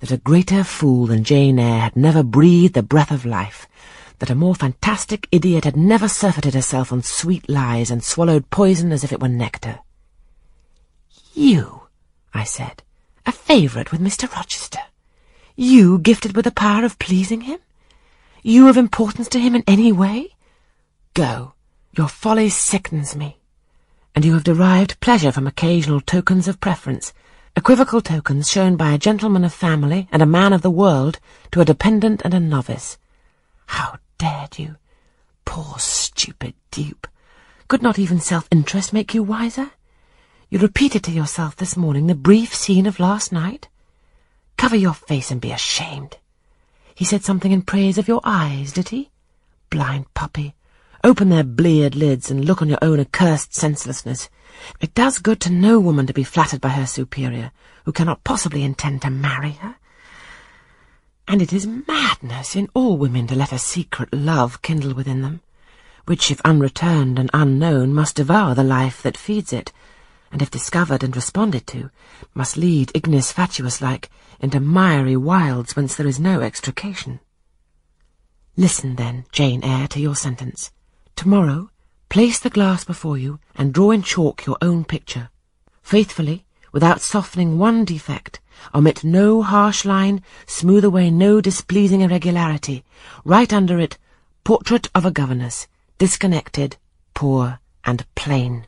that a greater fool than Jane Eyre had never breathed the breath of life, that a more fantastic idiot had never surfeited herself on sweet lies and swallowed poison as if it were nectar. You, I said, a favourite with Mr. Rochester. You gifted with the power of pleasing him? You of importance to him in any way? Go. Your folly sickens me. And you have derived pleasure from occasional tokens of preference, equivocal tokens shown by a gentleman of family and a man of the world to a dependent and a novice. How dared you? Poor stupid dupe. Could not even self-interest make you wiser? You repeated to yourself this morning the brief scene of last night? Cover your face and be ashamed. He said something in praise of your eyes, did he? Blind puppy. Open their bleared lids and look on your own accursed senselessness. It does good to no woman to be flattered by her superior, who cannot possibly intend to marry her. And it is madness in all women to let a secret love kindle within them, which, if unreturned and unknown, must devour the life that feeds it, and if discovered and responded to, must lead ignis fatuus-like into miry wilds whence there is no extrication. Listen, then, Jane Eyre, to your sentence. Tomorrow, place the glass before you and draw in chalk your own picture. Faithfully, without softening one defect, omit no harsh line, smooth away no displeasing irregularity. Write under it, Portrait of a Governess, disconnected, poor, and plain.